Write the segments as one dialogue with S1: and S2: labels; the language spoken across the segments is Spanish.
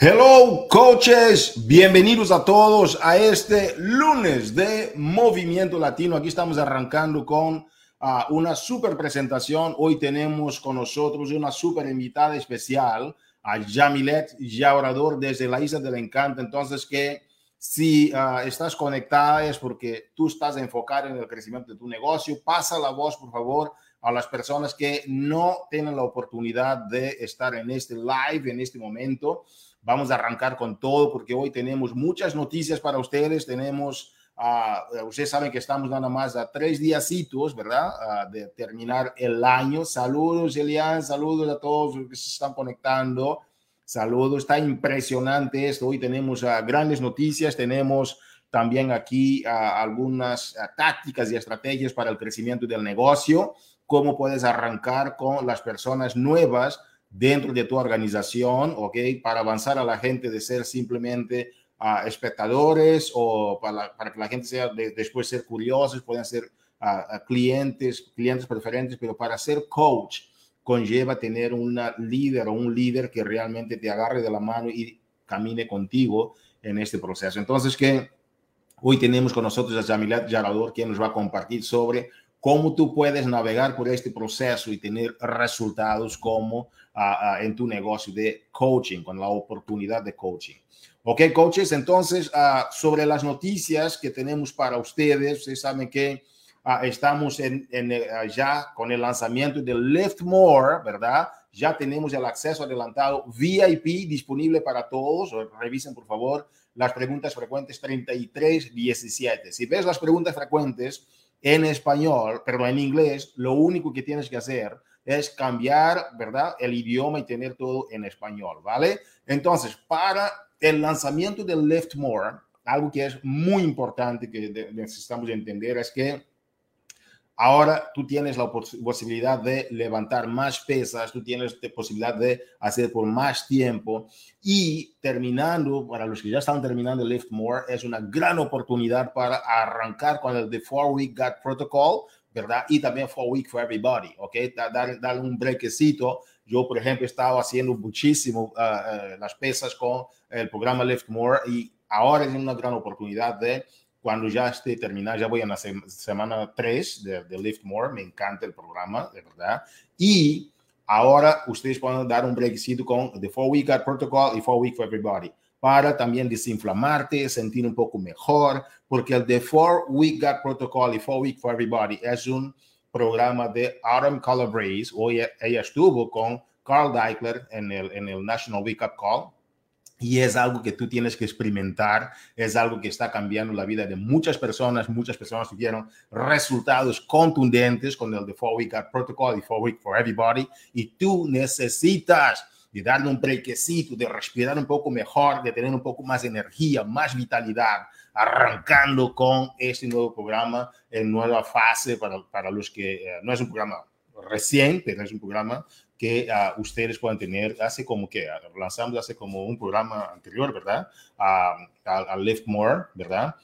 S1: Hello, coaches. Bienvenidos a todos a este lunes de Movimiento Latino. Aquí estamos arrancando con uh, una super presentación. Hoy tenemos con nosotros una super invitada especial, a Jamilet Yaurador desde la Isla del Encanto. Entonces, que si uh, estás conectada es porque tú estás enfocado en el crecimiento de tu negocio. Pasa la voz, por favor, a las personas que no tienen la oportunidad de estar en este live en este momento. Vamos a arrancar con todo porque hoy tenemos muchas noticias para ustedes. Tenemos, uh, ustedes saben que estamos nada más a tres días, ¿verdad? Uh, de terminar el año. Saludos, Elian, saludos a todos los que se están conectando. Saludos, está impresionante esto. Hoy tenemos uh, grandes noticias, tenemos también aquí algunas tácticas y estrategias para el crecimiento del negocio, cómo puedes arrancar con las personas nuevas dentro de tu organización, ¿ok? Para avanzar a la gente de ser simplemente uh, espectadores o para, para, que la gente sea de, después ser curiosos, puedan ser uh, clientes, clientes preferentes, pero para ser coach conlleva tener una líder o un líder que realmente te agarre de la mano y camine contigo en este proceso. Entonces, que hoy tenemos con nosotros a Jamilat Yarador, quien nos va a compartir sobre cómo tú puedes navegar por este proceso y tener resultados como uh, en tu negocio de coaching, con la oportunidad de coaching. Ok, coaches, entonces uh, sobre las noticias que tenemos para ustedes, ustedes saben que uh, estamos en, en ya con el lanzamiento del Lift More, ¿verdad? Ya tenemos el acceso adelantado VIP disponible para todos. Revisen, por favor, las preguntas frecuentes 33, 17. Si ves las preguntas frecuentes en español, pero en inglés, lo único que tienes que hacer es cambiar, ¿verdad? El idioma y tener todo en español, ¿vale? Entonces, para el lanzamiento del Lift More, algo que es muy importante que necesitamos entender es que Ahora tú tienes la posibilidad de levantar más pesas, tú tienes la posibilidad de hacer por más tiempo y terminando, para los que ya están terminando Lift More, es una gran oportunidad para arrancar con el The Four Week Gut Protocol, ¿verdad? Y también Four Week for Everybody, ¿ok? Dar, un brequecito. Yo, por ejemplo, he estado haciendo muchísimo uh, uh, las pesas con el programa Lift More y ahora es una gran oportunidad de cuando ya esté terminado, ya voy en la semana 3 de, de, Lift More, me encanta el programa, de verdad. Y ahora ustedes pueden dar un breakcito con The 4 Week Gut Protocol y 4 Week for Everybody para también desinflamarte, sentir un poco mejor, porque el The 4 Week Gut Protocol y 4 Week for Everybody es un programa de Autumn Calabrese. Hoy ella estuvo con Carl Deichler en el, en el National Wake Up Call y es algo que tú tienes que experimentar, es algo que está cambiando la vida de muchas personas. Muchas personas tuvieron resultados contundentes con el Four Week Protocol Four Week for Everybody. Y tú necesitas de darle un brequecito, de respirar un poco mejor, de tener un poco más energía, más vitalidad, arrancando con este nuevo programa en nueva fase para, para los que eh, no es un programa recién, pero es un programa que uh, ustedes puedan tener, hace como que uh, lanzamos hace como un programa anterior, ¿verdad? Uh, al Lift More, ¿verdad?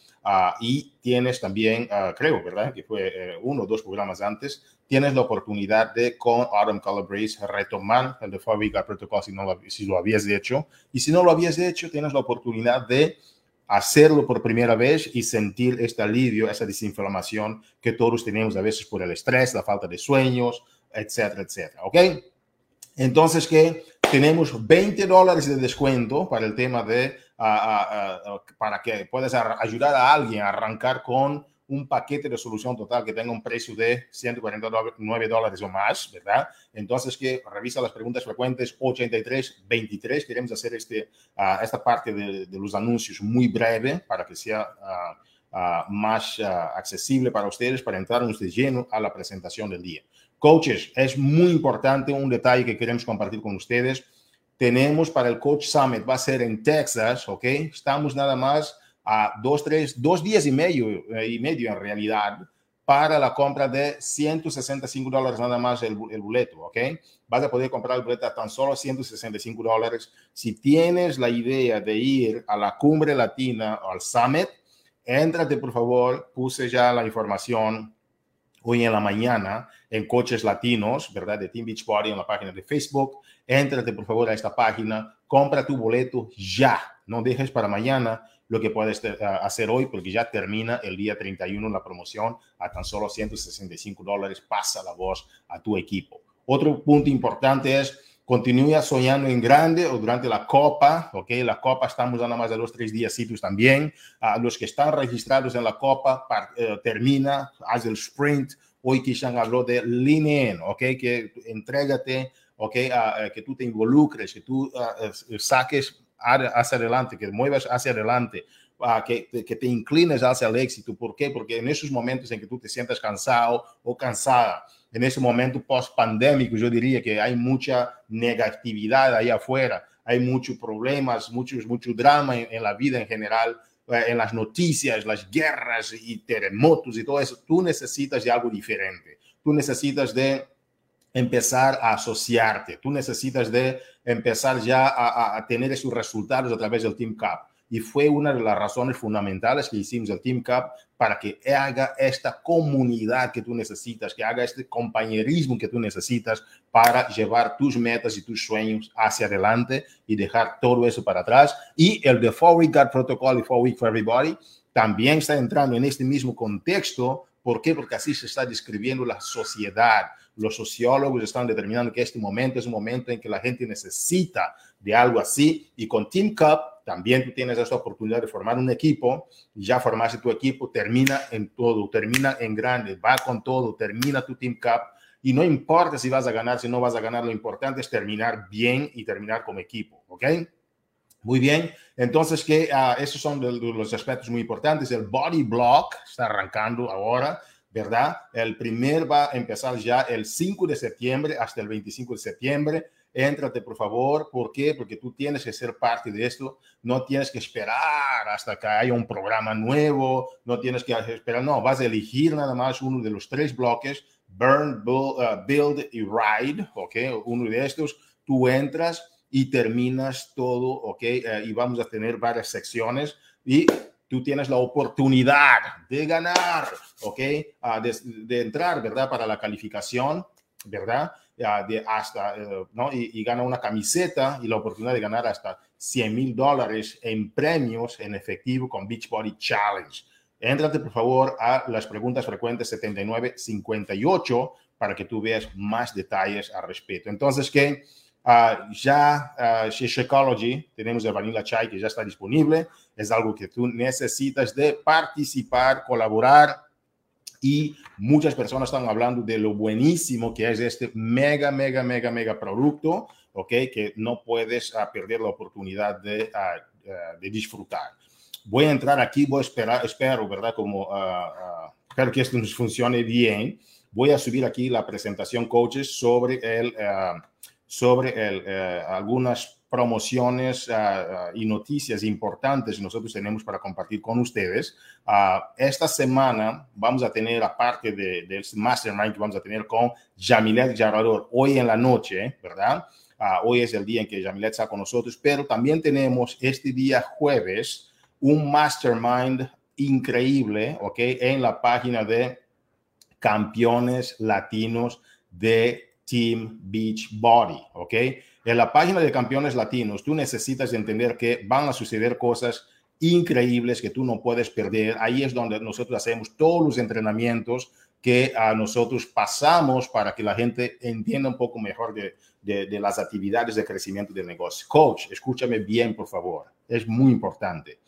S1: y tienes también, creo, ¿verdad? Que fue eh, uno o dos programas antes, tienes la oportunidad de con Autumn Calabrese retomar el de Fabrica Protocol si, no lo, si lo habías hecho. Y si no lo habías hecho, tienes la oportunidad de hacerlo por primera vez y sentir este alivio, esa desinflamación que todos tenemos a veces por el estrés, la falta de sueños, etcétera, etcétera. ¿Ok? Entonces, que tenemos 20 dólares de descuento para el tema de, para que puedas ayudar a alguien a arrancar con un paquete de solución total que tenga un precio de 149 dólares o más, ¿verdad? Entonces, que revisa las preguntas frecuentes 83, 23. Queremos hacer este, esta parte de, los anuncios muy breve para que sea más accesible para ustedes, para entrar de lleno a la presentación del día. Coaches, es muy importante un detalle que queremos compartir con ustedes. Tenemos para el Coach Summit, va a ser en Texas, ¿ok? Estamos nada más a dos, tres, dos días y medio, eh, y medio en realidad, para la compra de 165 dólares nada más el, el boleto, ¿ok? Vas a poder comprar el boleto a tan solo 165 dólares. Si tienes la idea de ir a la cumbre latina o al summit, éntrate por favor, puse ya la información hoy en la mañana en Coches Latinos, ¿verdad? De Team Beachbody en la página de Facebook. Éntrate por favor a esta página, compra tu boleto ya, no dejes para mañana lo que puedes eh, hacer hoy porque ya termina el día 31 la promoción a tan solo 165 dólares. Pasa la voz a tu equipo. Otro punto importante es continúa soñando en grande o durante la Copa, ¿ok? La Copa estamos dando más de dos, tres días también. A los que están registrados en la Copa, eh, termina, haz el sprint. Hoy Kishan habló de lean ¿ok? Que entrégate, ¿ok? que tú te involucres, que tú saques hacia adelante, que muevas hacia adelante, que, que, te inclines hacia el éxito. ¿Por qué? Porque en esos momentos en que tú te sientas cansado o cansada, en ese momento post-pandémico, yo diría que hay mucha negatividad ahí afuera, hay muchos problemas, muchos, mucho drama en, la vida en general, eh, en las noticias, las guerras y terremotos y todo eso. Tú necesitas de algo diferente. Tú necesitas de empezar a asociarte. Tú necesitas de empezar ya a, a tener esos resultados a través del Team Cup y fue una de las razones fundamentales que hicimos el Team Cup para que haga esta comunidad que tú necesitas, que haga este compañerismo que tú necesitas para llevar tus metas y tus sueños hacia adelante y dejar todo eso para atrás. Y el The Four Week God Protocol y Four Week for Everybody también está entrando en este mismo contexto. ¿Por qué? Porque así se está describiendo la sociedad. Los sociólogos están determinando que este momento es un momento en que la gente necesita de algo así. Y con Team Cup también tú tienes esta oportunidad de formar un equipo, ya formaste tu equipo, termina en todo, termina en grande, va con todo, termina tu Team Cup y no importa si vas a ganar, si no vas a ganar, lo importante es terminar bien y terminar como equipo, ¿ok? Muy bien, entonces que uh, esos son los aspectos muy importantes. El body block está arrancando ahora, ¿verdad? El primer va a empezar ya el 5 de septiembre hasta el 25 de septiembre. Éntrate, por favor. ¿Por qué? Porque tú tienes que ser parte de esto. No tienes que esperar hasta que haya un programa nuevo. No tienes que esperar. No, vas a elegir nada más uno de los tres bloques. Burn, uh, Build, y Ride. ¿Ok? Uno de estos. Tú entras y terminas todo. ¿Ok? Eh, y vamos a tener varias secciones. Y tú tienes la oportunidad de ganar. ¿Ok? Uh, de, de entrar, ¿verdad? Para la calificación. ¿Verdad? De hasta, eh, ¿no? Y, gana una camiseta y la oportunidad de ganar hasta 100 mil dólares en premios en efectivo con Beachbody Challenge. Éntrate, por favor, a las preguntas frecuentes 7958 para que tú veas más detalles al respecto. Entonces, que uh, ya uh, tenemos el Vanilla Chai que ya está disponible. Es algo que tú necesitas de participar, colaborar y muchas personas están hablando de lo buenísimo que es este mega, mega, mega, mega producto, ¿ok? Que no puedes uh, perder la oportunidad de, uh, de, disfrutar. Voy a entrar aquí, voy a esperar, espero, ¿verdad? Como, espero que esto nos funcione bien. Voy a subir aquí la presentación, coaches, sobre, el, sobre el, algunas promociones ah, ah, y noticias importantes nosotros tenemos para compartir con ustedes. Ah, esta semana vamos a tener, aparte del de, mastermind que vamos a tener con Jamilet Yarrador hoy en la noche, ¿verdad? hoy es el día en que Jamilet está con nosotros, pero también tenemos este día jueves un mastermind increíble, ¿ok? En la página de campeones latinos de Team Beach Body, ¿ok? En la página de campeones latinos, tú necesitas entender que van a suceder cosas increíbles que tú no puedes perder. Ahí es donde nosotros hacemos todos los entrenamientos que a nosotros pasamos para que la gente entienda un poco mejor de, de, las actividades de crecimiento del negocio. Coach, escúchame bien, por favor. Es muy importante.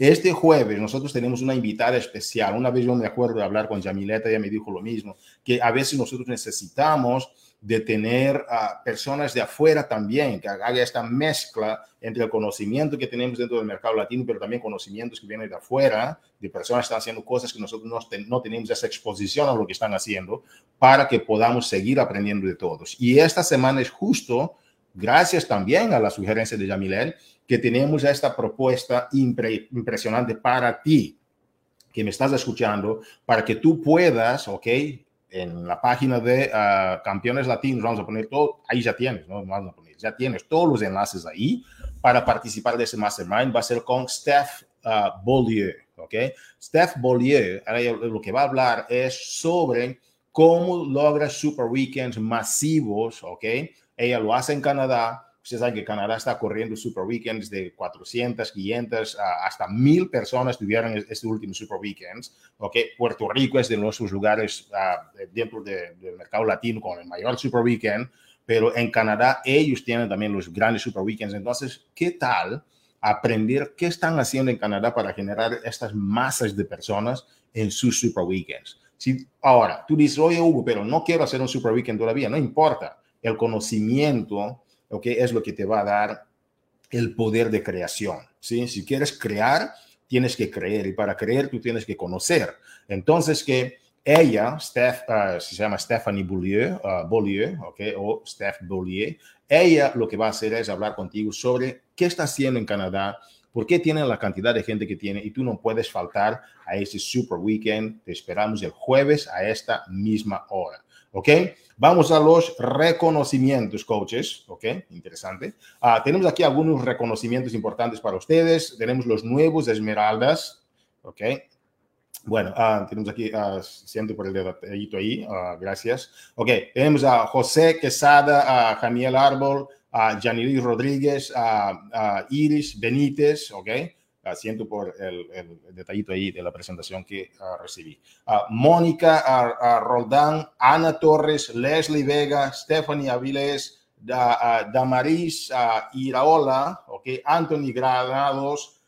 S1: Este jueves nosotros tenemos una invitada especial. Una vez yo me acuerdo de hablar con Jamileta, ella me dijo lo mismo, que a veces nosotros necesitamos de tener a personas de afuera también, que haga esta mezcla entre el conocimiento que tenemos dentro del mercado latino, pero también conocimientos que vienen de afuera, de personas que están haciendo cosas que nosotros no, no tenemos esa exposición a lo que están haciendo, para que podamos seguir aprendiendo de todos. Y esta semana es justo, gracias también a la sugerencia de Yamilet, que tenemos esta propuesta impresionante para ti, que me estás escuchando, para que tú puedas, ¿ok? en la página de ah, Campeones Latinos, vamos a poner todo, ahí ya tienes, ¿no? Vamos a poner, ya tienes todos los enlaces ahí para participar de ese mastermind. Va a ser con Steph uh, Bollier, ¿ok? Steph Bollier, lo que va a hablar es sobre cómo logra super weekends masivos, ¿ok? Ella lo hace en Canadá. Ustedes saben que Canadá está corriendo super weekends de 400, 500, hasta 1000 personas tuvieron este último super weekends. ¿ok? Puerto Rico es de nuestros lugares uh, dentro de, del mercado latino con el mayor super weekend, pero en Canadá ellos tienen también los grandes super weekends. Entonces, ¿qué tal aprender qué están haciendo en Canadá para generar estas masas de personas en sus super weekends? Si ahora tú dices, oye Hugo, pero no quiero hacer un super weekend todavía, no importa. El conocimiento ¿okay? es lo que te va a dar el poder de creación. ¿sí? Si quieres crear, tienes que creer y para creer tú tienes que conocer. Entonces que ella, Steph, uh, se llama Stephanie Beaulieu, uh, Beaulieu okay, o Steph Beaulieu, ella lo que va a hacer es hablar contigo sobre qué está haciendo en Canadá, ¿Por qué tienen la cantidad de gente que tiene y tú no puedes faltar a ese super weekend? Te esperamos el jueves a esta misma hora. ¿Ok? Vamos a los reconocimientos, coaches. ¿Ok? Interesante. Uh, tenemos aquí algunos reconocimientos importantes para ustedes. Tenemos los nuevos Esmeraldas. ¿Ok? Bueno, uh, tenemos aquí, uh, siento por el detallito ahí, gracias. Ok, tenemos a José Quesada, a Jamiel Árbol, a Janilis Rodríguez, a, Iris Benítez, ¿ok? Siento por el, detallito ahí de la presentación que recibí. A Mónica a, Roldán, Ana Torres, Leslie Vega, Stephanie Avilés, da, Damaris Iraola, ¿ok? Anthony Granados,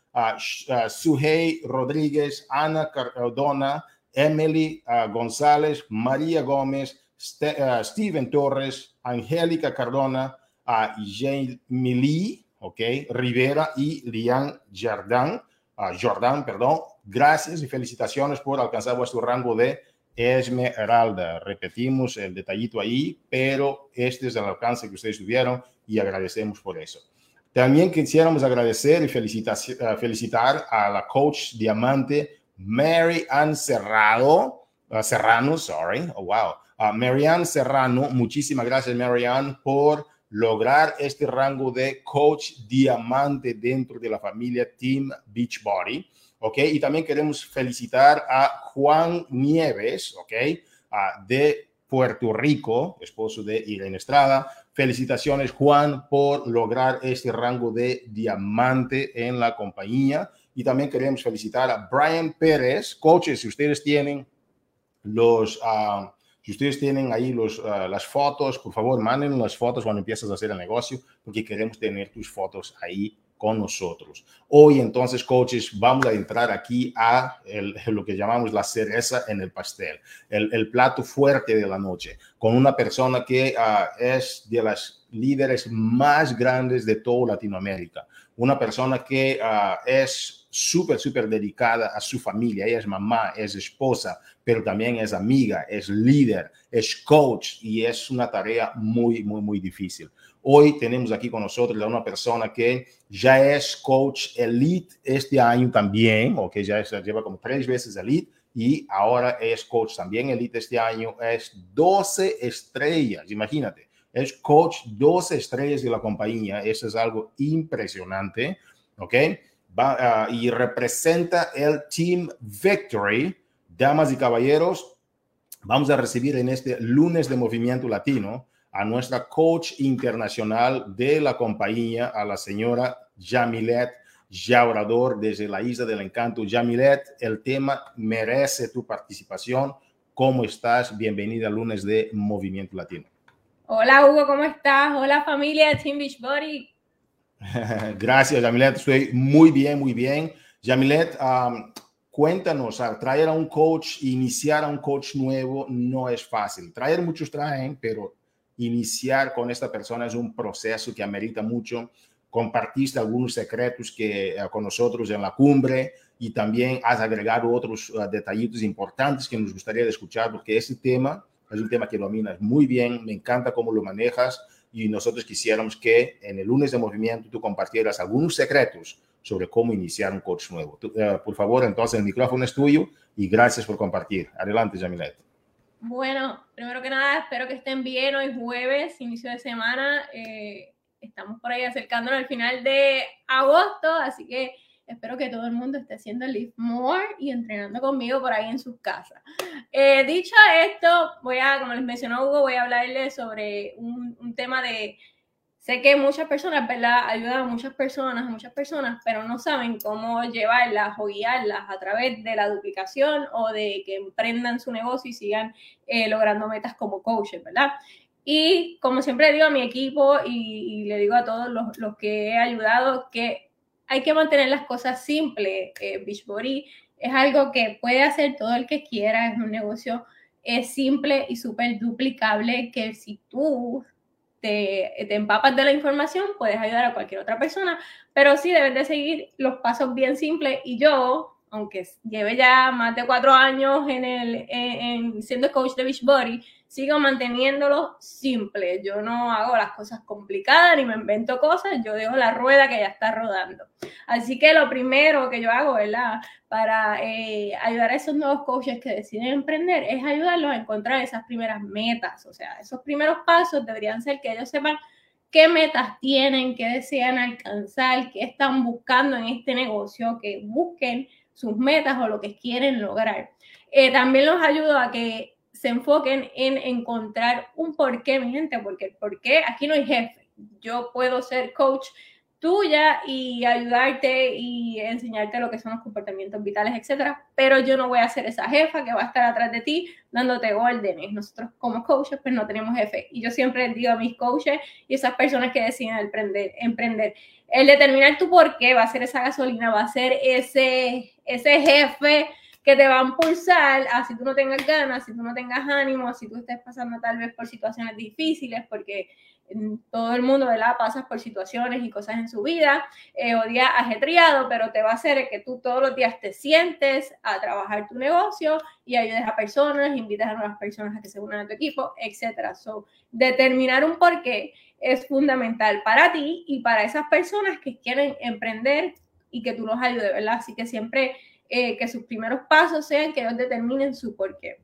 S1: Suhey Rodríguez, Ana Cardona, Emily González, María Gómez, Steven Torres, Angélica Cardona, Jamie ok, Rivera y Lian Jordan, uh, Jordan, perdón. Gracias y felicitaciones por alcanzar vuestro rango de Esmeralda. Repetimos el detallito ahí, pero este es el alcance que ustedes tuvieron y agradecemos por eso. También quisiéramos agradecer y felicitar, felicitar a la coach diamante Mary Ann Serrano, uh, Serrano, sorry, oh wow, Mary Ann Serrano, muchísimas gracias Mary Ann por lograr este rango de coach diamante dentro de la familia Team Beachbody. ¿ok? Y también queremos felicitar a Juan Nieves, ¿ok? de Puerto Rico, esposo de Irene Estrada. Felicitaciones, Juan, por lograr este rango de diamante en la compañía. Y también queremos felicitar a Brian Pérez. Coaches, si ustedes tienen los... Uh, si ustedes tienen ahí los, uh, las fotos, por favor, manden las fotos cuando empiezas a hacer el negocio, porque queremos tener tus fotos ahí con nosotros. Hoy entonces, coaches, vamos a entrar aquí a lo que llamamos la cereza en el pastel, el, plato fuerte de la noche, con una persona que uh, es de las líderes más grandes de toda Latinoamérica, una persona que uh, es súper, súper dedicada a su familia. Ella es mamá, es esposa, pero también es amiga, es líder, es coach y es una tarea muy, muy, muy difícil. Hoy tenemos aquí con nosotros a una persona que ya es coach elite este año también, o que ya es, lleva como tres veces elite y ahora es coach también elite este año. Es 12 estrellas, imagínate. Es coach 12 estrellas de la compañía. Eso es algo impresionante, ¿ok? Va, uh, y representa el Team Victory. Damas y caballeros, vamos a recibir en este lunes de Movimiento Latino a nuestra coach internacional de la compañía, a la señora Jamilet Jaurador desde la Isla del Encanto. Jamilet, el tema merece tu participación. ¿Cómo estás? Bienvenida al lunes de Movimiento Latino.
S2: Hola Hugo, ¿cómo estás? Hola familia Team Beachbody.
S1: Gracias, Yamilet. Estoy muy bien, muy bien. Yamilet, cuéntanos, traer a un coach, iniciar a un coach nuevo no es fácil. Traer muchos traen, pero iniciar con esta persona es un proceso que amerita mucho. Compartiste algunos secretos que eh, con nosotros en la cumbre y también has agregado otros uh, detallitos importantes que nos gustaría escuchar porque ese tema es un tema que dominas muy bien. Me encanta cómo lo manejas y nosotros quisiéramos que en el lunes de movimiento tú compartieras algunos secretos sobre cómo iniciar un coach nuevo. Eh, por favor, entonces el micrófono es tuyo y gracias por compartir. Adelante, Jamilet.
S2: Bueno, primero que nada, espero que estén bien hoy jueves, inicio de semana. Eh, estamos por ahí acercándonos al final de agosto, así que Espero que todo el mundo esté haciendo Live More y entrenando conmigo por ahí en sus casas. Eh, dicho esto, voy a, como les mencionó Hugo, voy a hablarles sobre un, un tema de Sé que muchas personas, ¿verdad? Ayudan a muchas personas, a muchas personas, pero no saben cómo llevarlas o guiarlas a través de la duplicación o de que emprendan su negocio y sigan eh, logrando metas como coaches, ¿verdad? Y como siempre digo a mi equipo y, le digo a todos los, los, que he ayudado que hay que mantener las cosas simples. Eh, Beachbody es algo que puede hacer todo el que quiera, es un negocio es simple y súper duplicable que si tú te, empapas de la información, puedes ayudar a cualquier otra persona, pero sí debes de seguir los pasos bien simples y yo, aunque lleve ya más de cuatro años en, el, en, siendo coach de Beachbody, sigo manteniéndolo simple. Yo no hago las cosas complicadas ni me invento cosas, yo dejo la rueda que ya está rodando. Así que lo primero que yo hago, ¿verdad? Para eh, ayudar a esos nuevos coaches que deciden emprender es ayudarlos a encontrar esas primeras metas. O sea, esos primeros pasos deberían ser que ellos sepan qué metas tienen, qué desean alcanzar, qué están buscando en este negocio, que busquen sus metas o lo que quieren lograr. Eh, también los ayudo a que se enfoquen en encontrar un porqué, mi gente, porque el porqué, aquí no hay jefe. Yo puedo ser coach tuya y ayudarte y enseñarte lo que son los comportamientos vitales, etcétera, pero yo no voy a ser esa jefa que va a estar atrás de ti dándote órdenes. Nosotros como coaches pues no tenemos jefe y yo siempre digo a mis coaches y esas personas que deciden emprender, emprender el determinar tu por qué va a ser esa gasolina, va a ser ese ese jefe que te va a impulsar a si tú no tengas ganas, si tú no tengas ánimo, si tú estés pasando tal vez por situaciones difíciles, porque mm, todo el mundo, ¿verdad? Pasas por situaciones y cosas en su vida, eh, o día ajetreado, pero te va a hacer que tú todos los días te sientes a trabajar tu negocio y ayudes a personas, invitas a nuevas personas a que se unan a tu equipo, etcétera. So, determinar un porqué es fundamental para ti y para esas personas que quieren emprender y que tú los ayudes, ¿verdad? Así que siempre eh, que sus primeros pasos sean que ellos determinen su porqué.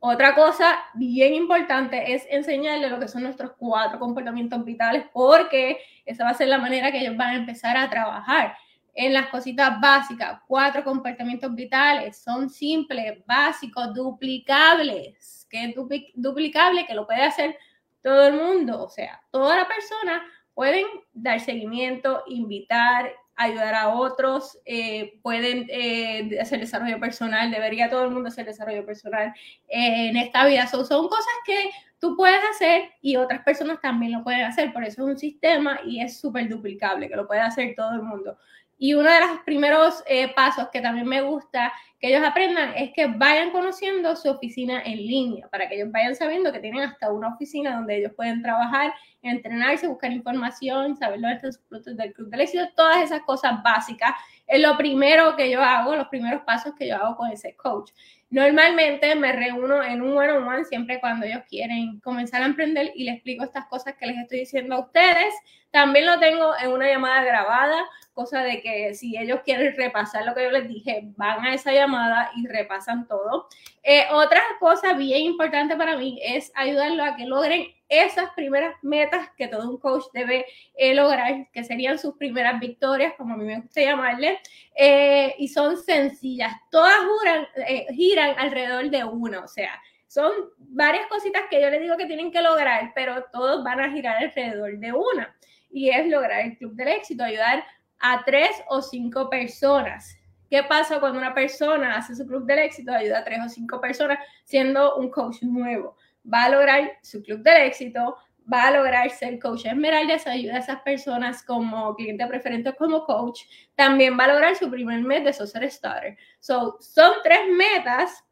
S2: Otra cosa bien importante es enseñarles lo que son nuestros cuatro comportamientos vitales, porque esa va a ser la manera que ellos van a empezar a trabajar en las cositas básicas. Cuatro comportamientos vitales son simples, básicos, duplicables. que es duplicable? Que lo puede hacer todo el mundo, o sea, toda la persona pueden dar seguimiento, invitar, ayudar a otros, eh, pueden eh, hacer desarrollo personal, debería todo el mundo hacer desarrollo personal en esta vida. son cosas que tú puedes hacer y otras personas también lo pueden hacer, por eso es un sistema y es súper duplicable, que lo puede hacer todo el mundo. Y uno de los primeros eh, pasos que también me gusta que ellos aprendan es que vayan conociendo su oficina en línea, para que ellos vayan sabiendo que tienen hasta una oficina donde ellos pueden trabajar, entrenarse, buscar información, saber dónde están productos del Club del Éxito, todas esas cosas básicas. Es lo primero que yo hago, los primeros pasos que yo hago con ese coach. Normalmente me reúno en un one on one siempre cuando ellos quieren comenzar a emprender y les explico estas cosas que les estoy diciendo a ustedes. También lo tengo en una llamada grabada, cosa de que si ellos quieren repasar lo que yo les dije, van a esa llamada y repasan todo. Eh, otra cosa bien importante para mí es ayudarlo a que logren esas primeras metas que todo un coach debe eh, lograr, que serían sus primeras victorias, como a mí me gusta llamarle, eh, y son sencillas. Todas eh, giran alrededor de una, o sea, son varias cositas que yo les digo que tienen que lograr, pero todos van a girar alrededor de una. Y es lograr el club del éxito, ayudar a tres o cinco personas. ¿Qué pasa cuando una persona hace su club del éxito, ayuda a tres o cinco personas siendo un coach nuevo? va a lograr su club del éxito, va a lograr ser coach Esmeralda, se ayuda a esas personas como cliente preferente como coach, también va a lograr su primer mes de Social Starter. So, son tres metas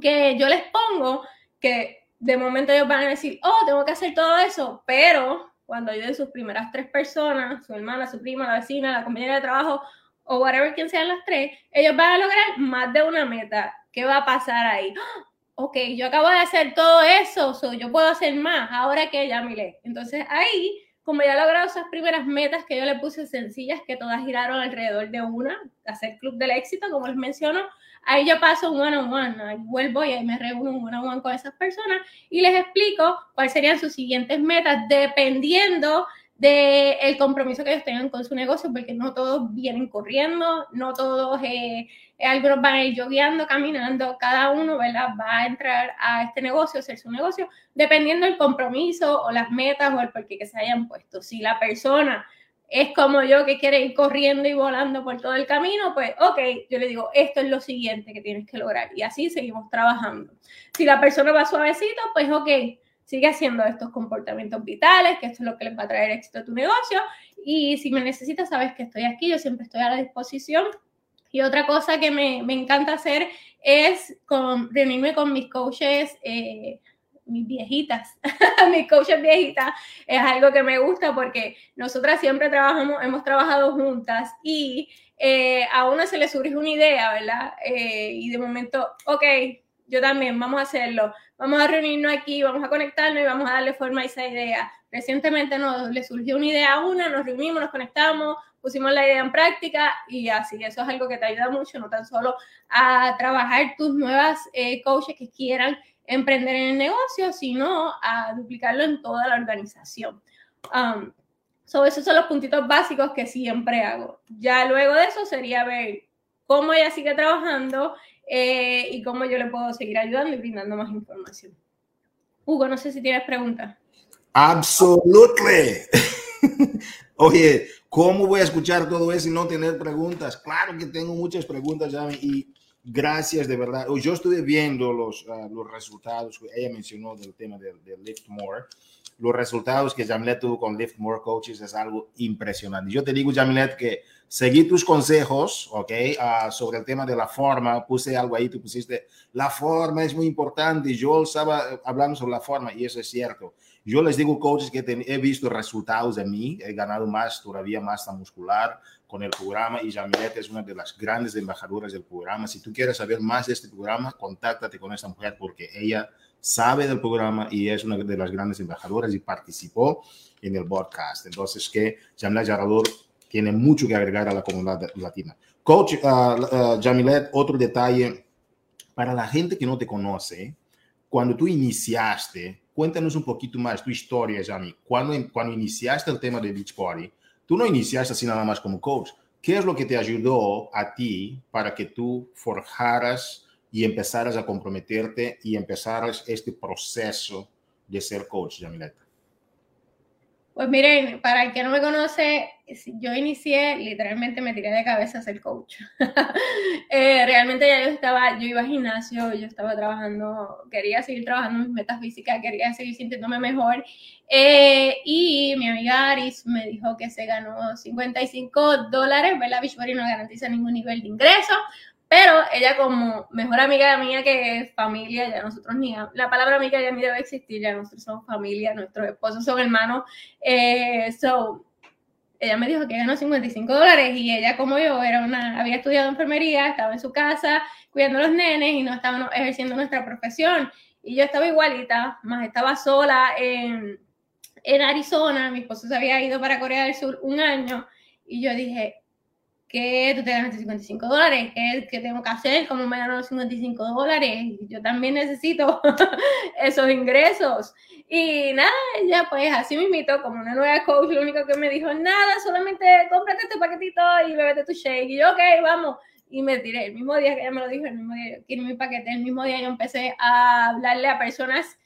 S2: que yo les pongo que de momento ellos van a decir, oh, tengo que hacer todo eso, pero cuando ayuden sus primeras tres personas, su hermana, su prima, la vecina, la compañera de trabajo o whatever quien sean las tres, ellos van a lograr más de una meta. ¿Qué va a pasar ahí? ok, yo acabo de hacer todo eso, yo puedo hacer más, ahora que ya miré. Entonces ahí, como ya he logrado esas primeras metas que yo le puse sencillas, que todas giraron alrededor de una, hacer club del éxito, como les menciono, ahí yo paso un one on one, ahí vuelvo y ahí me reúno un one on one con esas personas y les explico cuáles serían sus siguientes metas dependiendo del el compromiso que ellos tengan con su negocio, porque no todos vienen corriendo, no todos, eh, algunos van a ir yogueando, caminando, cada uno ¿verdad? va a entrar a este negocio, hacer su negocio, dependiendo del compromiso o las metas o el porqué que se hayan puesto. Si la persona es como yo que quiere ir corriendo y volando por todo el camino, pues ok, yo le digo, esto es lo siguiente que tienes que lograr y así seguimos trabajando. Si la persona va suavecito, pues ok, sigue haciendo estos comportamientos vitales, que esto es lo que les va a traer éxito a tu negocio. Y si me necesitas, sabes que estoy aquí, yo siempre estoy a la disposición. Y otra cosa que me, me encanta hacer es con, reunirme con mis coaches, eh, mis viejitas, mis coaches viejitas, es algo que me gusta porque nosotras siempre trabajamos, hemos trabajado juntas y eh, a una se le surge una idea, ¿verdad? Eh, y de momento, ok, yo también, vamos a hacerlo, vamos a reunirnos aquí, vamos a conectarnos y vamos a darle forma a esa idea. Recientemente nos le surgió una idea a una, nos reunimos, nos conectamos, pusimos la idea en práctica y así, eso es algo que te ayuda mucho, no tan solo a trabajar tus nuevas eh, coaches que quieran emprender en el negocio, sino a duplicarlo en toda la organización. Um, esos son los puntitos básicos que siempre hago. Ya luego de eso sería ver cómo ella sigue trabajando eh, y cómo yo le puedo seguir ayudando y brindando más información. Hugo, no sé si tienes preguntas.
S1: Absolutely. Oye, ¿cómo voy a escuchar todo eso y no tener preguntas? Claro que tengo muchas preguntas, Yami, y gracias de verdad. Yo estuve viendo los, ah, los resultados que ella mencionó del tema de, Lift More. Los resultados que Jamilet tuvo con Lift More Coaches es algo impresionante. Yo te digo, Jamilet, que seguí tus consejos, ¿ok? Uh, sobre el tema de la forma, puse algo ahí, tú pusiste, la forma es muy importante, yo estaba hablando sobre la forma, y eso es cierto. Yo les digo, coaches, que he visto resultados de mí, he ganado más, todavía masa muscular con el programa, y Jamilet es una de las grandes embajadoras del programa. Si tú quieres saber más de este programa, contáctate con esta mujer, porque ella sabe del programa y es una de las grandes embajadoras y participó en el podcast. Entonces, que Jamilet Yarador tiene mucho que agregar a la comunidad latina. Coach uh, Jamilet, otro detalle, para la gente que no te conoce, cuando tú iniciaste, cuéntanos un poquito más tu historia, Jami. Cuando, cuando iniciaste el tema de Beach Party, tú no iniciaste así nada más como coach. ¿Qué es lo que te ayudó a ti para que tú forjaras y empezaras a comprometerte y empezaras este proceso de ser coach, Jamilet?
S2: Pues miren, para el no me conoce, yo inicié, literalmente me tiré de cabeza a ser coach. eh, realmente ya yo estaba, yo iba al gimnasio, yo estaba trabajando, quería seguir trabajando mis metas físicas, quería seguir sintiéndome mejor. Eh, y mi amiga Aris me dijo que se ganó 55 dólares, ¿verdad? Beachbody no garantiza ningún nivel de ingreso, pero ella como mejor amiga mía que familia, ya nosotros ni la palabra amiga ya ni debe existir, ya nosotros somos familia, nuestros esposos son hermanos. Eh, so, ella me dijo que ganó 55 dólares y ella como yo era una, había estudiado enfermería, estaba en su casa cuidando a los nenes y no estábamos ejerciendo nuestra profesión. Y yo estaba igualita, más estaba sola en, en Arizona, mi esposo se había ido para Corea del Sur un año y yo dije, que tú te ganas 55 dólares, ¿qué, ¿qué, tengo que hacer? ¿Cómo me gano los 55 dólares? Yo también necesito esos ingresos. Y nada, ella pues así me invitó como una nueva coach, lo único que me dijo, nada, solamente cómprate este paquetito y bébete tu shake. Y yo, ok, vamos. Y me tiré el mismo día que ella me lo dijo, el mismo día, quiero mi paquete, el mismo día yo empecé a hablarle a personas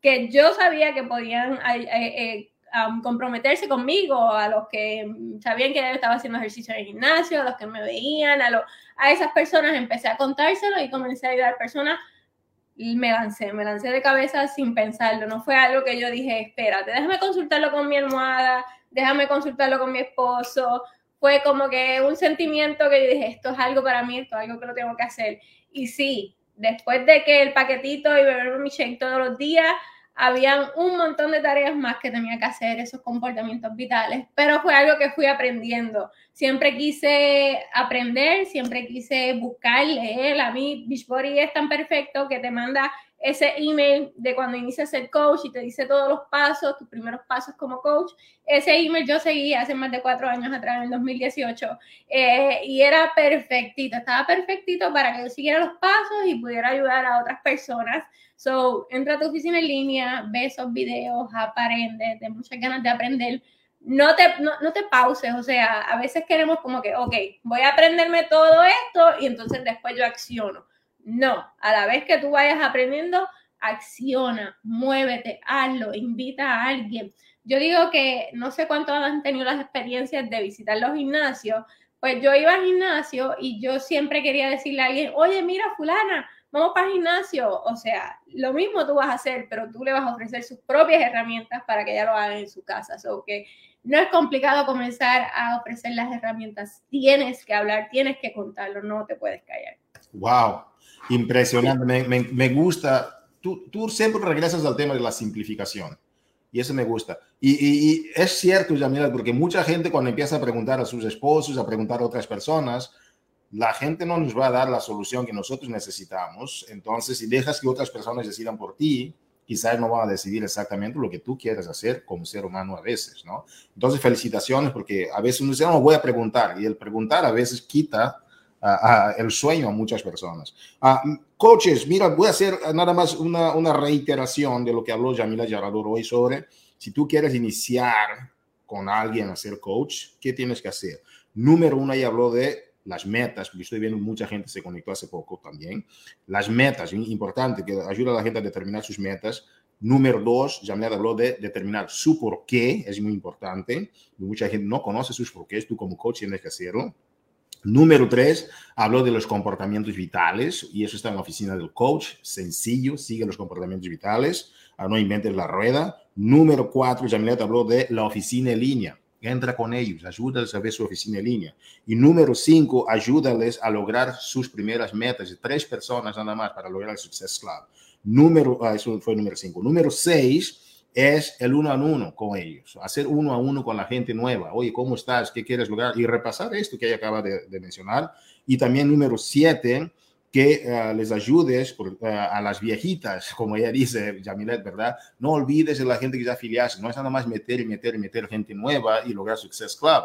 S2: que yo sabía que podían eh, eh, comprometerse conmigo, a los que sabían que yo estaba haciendo ejercicio en el gimnasio, a los que me veían, a, a esas personas empecé a contárselo y comencé a ayudar personas. Y me lancé, me lancé de cabeza sin pensarlo. No fue algo que yo dije, espérate, déjame consultarlo con mi almohada, déjame consultarlo con mi esposo. Fue como que un sentimiento que yo dije, esto es algo para mí, esto es algo que lo tengo que hacer. Y sí, después de que el paquetito y beber mi shake todos los días, habían un montón de tareas más que tenía que hacer, esos comportamientos vitales, pero fue algo que fui aprendiendo. Siempre quise aprender, siempre quise buscar, leer. A mí Beachbody es tan perfecto que te manda ese email de cuando inicias el coach y te dice todos los pasos, tus primeros pasos como coach. Ese email yo seguí hace más de cuatro años atrás, en el 2018, eh, y era perfectito, estaba perfectito para que yo siguiera los pasos y pudiera ayudar a otras personas. So, entra a tu oficina en línea, ve esos videos, aprende, de muchas ganas de aprender, no te, no, no, te pauses, o sea, a veces queremos como que, ok, voy a aprenderme todo esto y entonces después yo acciono. No, a la vez que tú vayas aprendiendo, acciona, muévete, hazlo, invita a alguien. Yo digo que no sé cuántos han tenido las experiencias de visitar los gimnasios, pues yo iba al gimnasio y yo siempre quería decirle a alguien, oye, mira, fulana, vamos para el gimnasio. O sea, lo mismo tú vas a hacer, pero tú le vas a ofrecer sus propias herramientas para que ella lo haga en su casa. O que no es complicado comenzar a ofrecer las herramientas. Tienes que hablar, tienes que contarlo, no te puedes callar.
S1: Wow, impresionante. Me, gusta. Tú, siempre regresas al tema de la simplificación. Y eso me gusta. Y, y, es cierto, Yamila, porque mucha gente cuando empieza a preguntar a sus esposos, a preguntar a otras personas, la gente no nos va a dar la solución que nosotros necesitamos. Entonces, si dejas que otras personas decidan por ti, quizás no van a decidir exactamente lo que tú quieres hacer como ser humano a veces, ¿no? Entonces, felicitaciones porque a veces uno dice, no, voy a preguntar y el preguntar a veces quita el sueño a muchas personas. Uh, coaches, mira, voy a hacer nada más una, una reiteración de lo que habló Yamila Yarador hoy sobre si tú quieres iniciar con alguien a ser coach, ¿qué tienes que hacer? Número uno, ahí habló de las metas, porque estoy viendo mucha gente se conectó hace poco también. Las metas, importante, que ayuda a la gente a determinar sus metas. Número dos, me habló de determinar su por qué, es muy importante. Mucha gente no conoce sus porqués, tú como coach tienes que hacerlo. Número tres, habló de los comportamientos vitales y eso está en la oficina del coach. Sencillo, sigue los comportamientos vitales, no inventes la rueda. Número cuatro, Jamilet habló de la oficina en línea entra con ellos, ayúdales a ver su oficina en línea. Y número cinco, ayúdales a lograr sus primeras metas. Tres personas nada más para lograr el Success Club. Número, ah, eso fue número cinco. Número seis es el uno a uno con ellos, hacer uno a uno con la gente nueva. Oye, ¿cómo estás? ¿Qué quieres lograr? Y repasar esto que ella acaba de, mencionar. Y también número siete, que uh, les ayudes uh, a las viejitas, como ella dice, Jamilet, ¿verdad? No olvides de la gente que ya afiliaste, no es nada más meter y meter y meter gente nueva y lograr Success Club.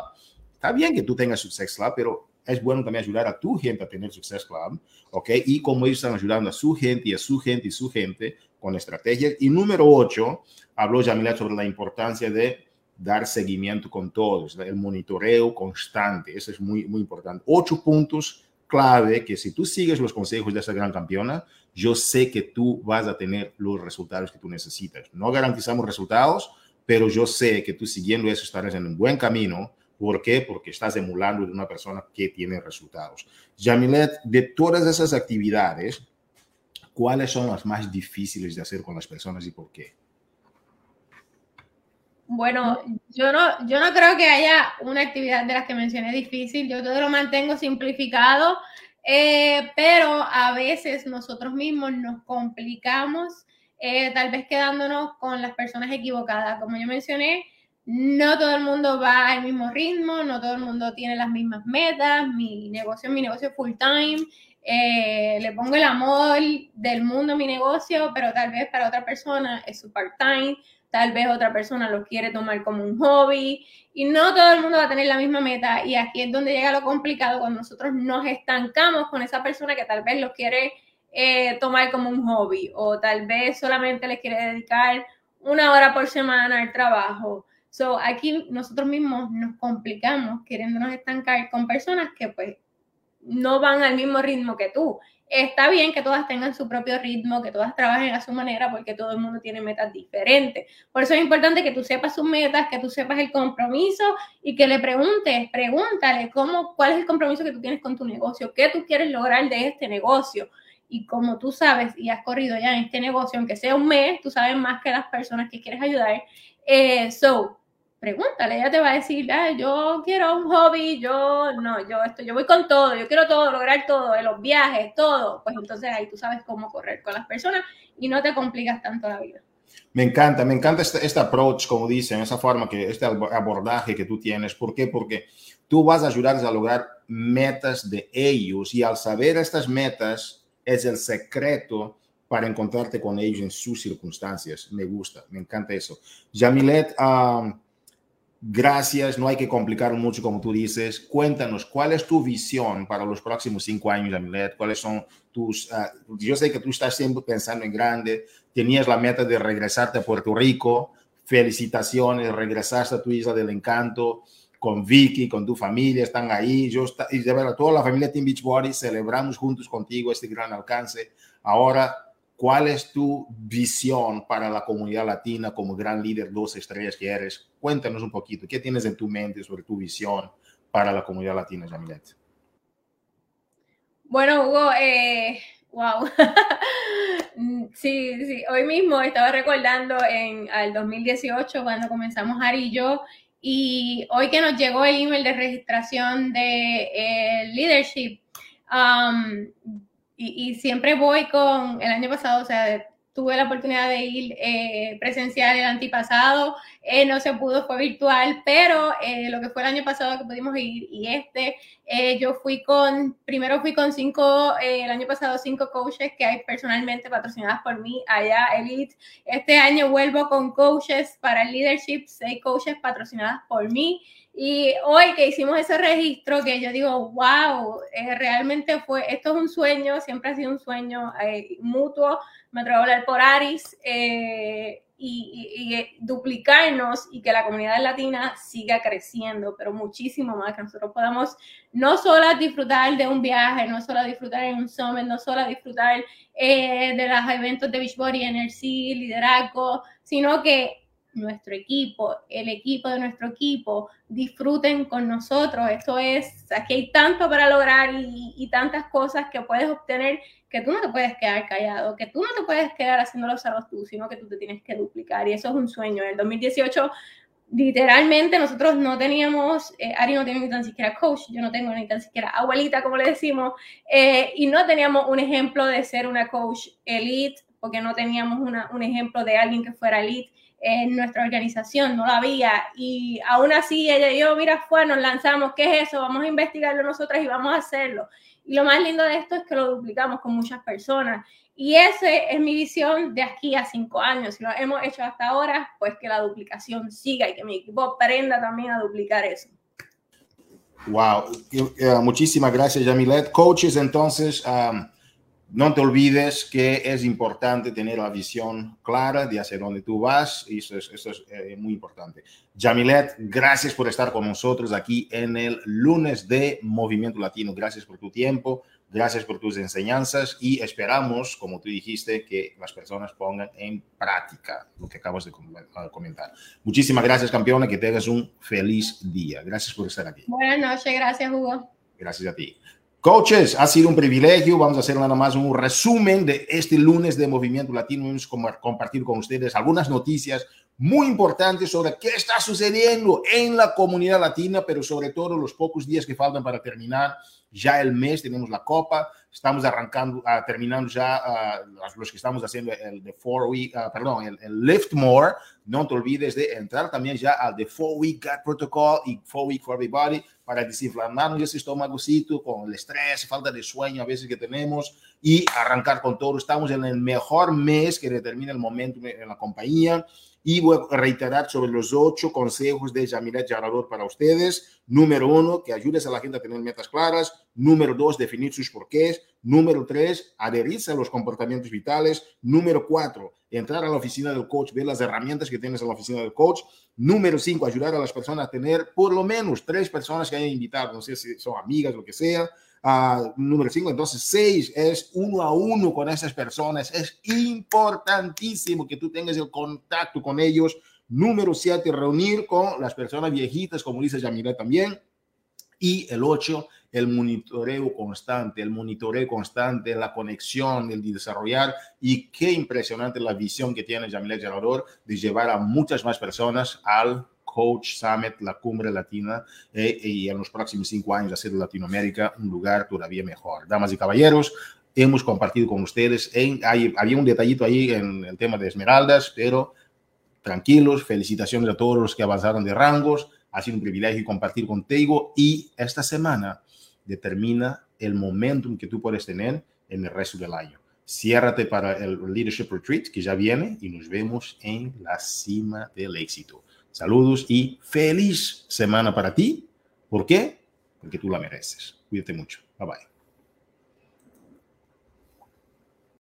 S1: Está bien que tú tengas Success Club, pero es bueno también ayudar a tu gente a tener Success Club, ¿ok? Y como ellos están ayudando a su gente y a su gente y su gente con estrategias. Y número ocho, habló Jamilet sobre la importancia de dar seguimiento con todos, el monitoreo constante, eso es muy, muy importante. Ocho puntos clave que si tú sigues los consejos de esa gran campeona, yo sé que tú vas a tener los resultados que tú necesitas. No garantizamos resultados, pero yo sé que tú siguiendo eso estarás en un buen camino. ¿Por qué? Porque estás emulando de una persona que tiene resultados. Jamilet, de todas esas actividades, ¿cuáles son las más difíciles de hacer con las personas y por qué?
S2: Bueno, yo no, yo no creo que haya una actividad de las que mencioné difícil, yo todo lo mantengo simplificado, eh, pero a veces nosotros mismos nos complicamos, eh, tal vez quedándonos con las personas equivocadas. Como yo mencioné, no todo el mundo va al mismo ritmo, no todo el mundo tiene las mismas metas, mi negocio mi negocio full time, eh, le pongo el amor del mundo a mi negocio, pero tal vez para otra persona es su part time tal vez otra persona lo quiere tomar como un hobby y no todo el mundo va a tener la misma meta y aquí es donde llega lo complicado cuando nosotros nos estancamos con esa persona que tal vez lo quiere eh, tomar como un hobby o tal vez solamente le quiere dedicar una hora por semana al trabajo. So, aquí nosotros mismos nos complicamos queriéndonos estancar con personas que pues no van al mismo ritmo que tú Está bien que todas tengan su propio ritmo, que todas trabajen a su manera, porque todo el mundo tiene metas diferentes. Por eso es importante que tú sepas sus metas, que tú sepas el compromiso y que le preguntes, pregúntale cómo, cuál es el compromiso que tú tienes con tu negocio, qué tú quieres lograr de este negocio. Y como tú sabes y has corrido ya en este negocio, aunque sea un mes, tú sabes más que las personas que quieres ayudar. Eh, so, pregúntale, ella te va a decir, yo quiero un hobby, yo no, yo esto, yo voy con todo, yo quiero todo, lograr todo, los viajes, todo. Pues entonces ahí tú sabes cómo correr con las personas y no te complicas tanto la vida.
S1: Me encanta, me encanta este, este approach, como dicen, esa forma que, este abordaje que tú tienes. ¿Por qué? Porque tú vas a ayudarles a lograr metas de ellos y al saber estas metas es el secreto para encontrarte con ellos en sus circunstancias. Me gusta, me encanta eso. Jamilet, um, Gracias, no hay que complicar mucho como tú dices. Cuéntanos, ¿cuál es tu visión para los próximos cinco años, Amilet? ¿Cuáles son tus... Uh, yo sé que tú estás siempre pensando en grande, tenías la meta de regresarte a Puerto Rico, felicitaciones, regresaste a tu isla del encanto con Vicky, con tu familia, están ahí. Yo y de verdad, toda la familia Team Beachbody celebramos juntos contigo este gran alcance. Ahora, ¿cuál es tu visión para la comunidad latina como gran líder, dos estrellas que eres? Cuéntanos un poquito, ¿qué tienes en tu mente sobre tu visión para la comunidad latina, Jamilet?
S2: Bueno, Hugo, eh, wow. sí, sí, hoy mismo estaba recordando en el 2018 cuando comenzamos Ari y yo y hoy que nos llegó el email de registración de eh, leadership um, y, y, siempre voy con el año pasado, o sea, tuve la oportunidad de ir eh, presencial el antipasado, eh, no se pudo, fue virtual, pero eh, lo que fue el año pasado que pudimos ir y este, yo fui con, primero fui con cinco, el año pasado cinco coaches que hay personalmente patrocinadas por mí allá, Elite. Este año vuelvo con coaches para el leadership, seis coaches patrocinadas por mí. Y hoy que hicimos ese registro, que yo digo, wow, realmente fue, esto es un sueño, siempre ha sido un sueño mutuo me atrevo a hablar por Aris, eh, y, duplicarnos y que la comunidad latina siga creciendo, pero muchísimo más, que nosotros podamos no solo disfrutar de un viaje, no solo disfrutar en un summit, no solo disfrutar eh, de los eventos de Beachbody, NRC, liderazgo, sino que nuestro equipo, el equipo de nuestro equipo, disfruten con nosotros. Esto es, aquí hay tanto para lograr y, tantas cosas que puedes obtener que tú no te puedes quedar callado, que tú no te puedes quedar haciendo los cerros tú, sino que tú te tienes que duplicar. Y eso es un sueño. En el 2018, literalmente, nosotros no teníamos, eh, Ari no tiene ni tan siquiera coach, yo no tengo ni tan siquiera abuelita, como le decimos, eh, y no teníamos un ejemplo de ser una coach elite, porque no teníamos una, un ejemplo de alguien que fuera elite en nuestra organización, no la había. Y aún así ella y yo, mira, fue, nos lanzamos, ¿qué es eso? Vamos a investigarlo nosotras y vamos a hacerlo. Y lo más lindo de esto es que lo duplicamos con muchas personas. Y esa es mi visión de aquí a cinco años. Si lo hemos hecho hasta ahora, pues que la duplicación siga y que mi equipo aprenda también a duplicar eso.
S1: Wow, eh, muchísimas gracias, Yamilet. Coaches, entonces, no te olvides que es importante tener la visión clara de hacia dónde tú vas, y eso es, eso es eh, muy importante. Jamilet, gracias por estar con nosotros aquí en el lunes de Movimiento Latino. Gracias por tu tiempo, gracias por tus enseñanzas y esperamos, como tú dijiste, que las personas pongan en práctica lo que acabas de comentar. Muchísimas gracias, campeona, que tengas un feliz día. Gracias por estar aquí.
S2: Buenas noches, gracias, Hugo.
S1: Gracias a ti. Coaches, ha sido un privilegio. Vamos a hacer nada más un resumen de este lunes de Movimiento Latino. Vamos a compartir con ustedes algunas noticias muy importantes sobre qué está sucediendo en la comunidad latina, pero sobre todo los pocos días que faltan para terminar ya el mes. Tenemos la Copa, estamos arrancando, uh, terminando ya uh, los que estamos haciendo el four week, uh, perdón, el, el, Lift More. No te olvides de entrar también ya al de four week gut protocol y four week for everybody para desinflamarnos ese estómagocito con el estrés, falta de sueño a veces que tenemos y arrancar con todo. Estamos en el mejor mes que determina el momento en la compañía y voy a reiterar sobre los ocho consejos de Jamilet Yarador para ustedes. Número uno, que ayudes a la gente a tener metas claras. Número dos, definir sus porqués. Número tres, adherirse a los comportamientos vitales. Número cuatro, entrar a la oficina del coach, ver las herramientas que tienes en la oficina del coach. Número cinco, ayudar a las personas a tener por lo menos tres personas que hayan invitado, no sé si son amigas, lo que sea, Uh, número cinco, entonces seis es uno a uno con esas personas. Es importantísimo que tú tengas el contacto con ellos. Número siete, reunir con las personas viejitas, como dice Yamila también. Y el ocho, el monitoreo constante, el monitoreo constante, la conexión, el desarrollar. Y qué impresionante la visión que tiene Yamila Generador de llevar a muchas más personas al Coach Summit, la cumbre latina, eh, y en los próximos cinco años hacer de Latinoamérica un lugar todavía mejor. Damas y caballeros, hemos compartido con ustedes, en, hay, había un detallito ahí en el tema de Esmeraldas, pero tranquilos, felicitaciones a todos los que avanzaron de rangos, ha sido un privilegio compartir contigo y esta semana determina el momentum que tú puedes tener en el resto del año. Ciérrate para el Leadership Retreat que ya viene y nos vemos en la cima del éxito. Saludos y feliz semana para ti. ¿Por qué? Porque tú la mereces. Cuídate mucho. Bye bye.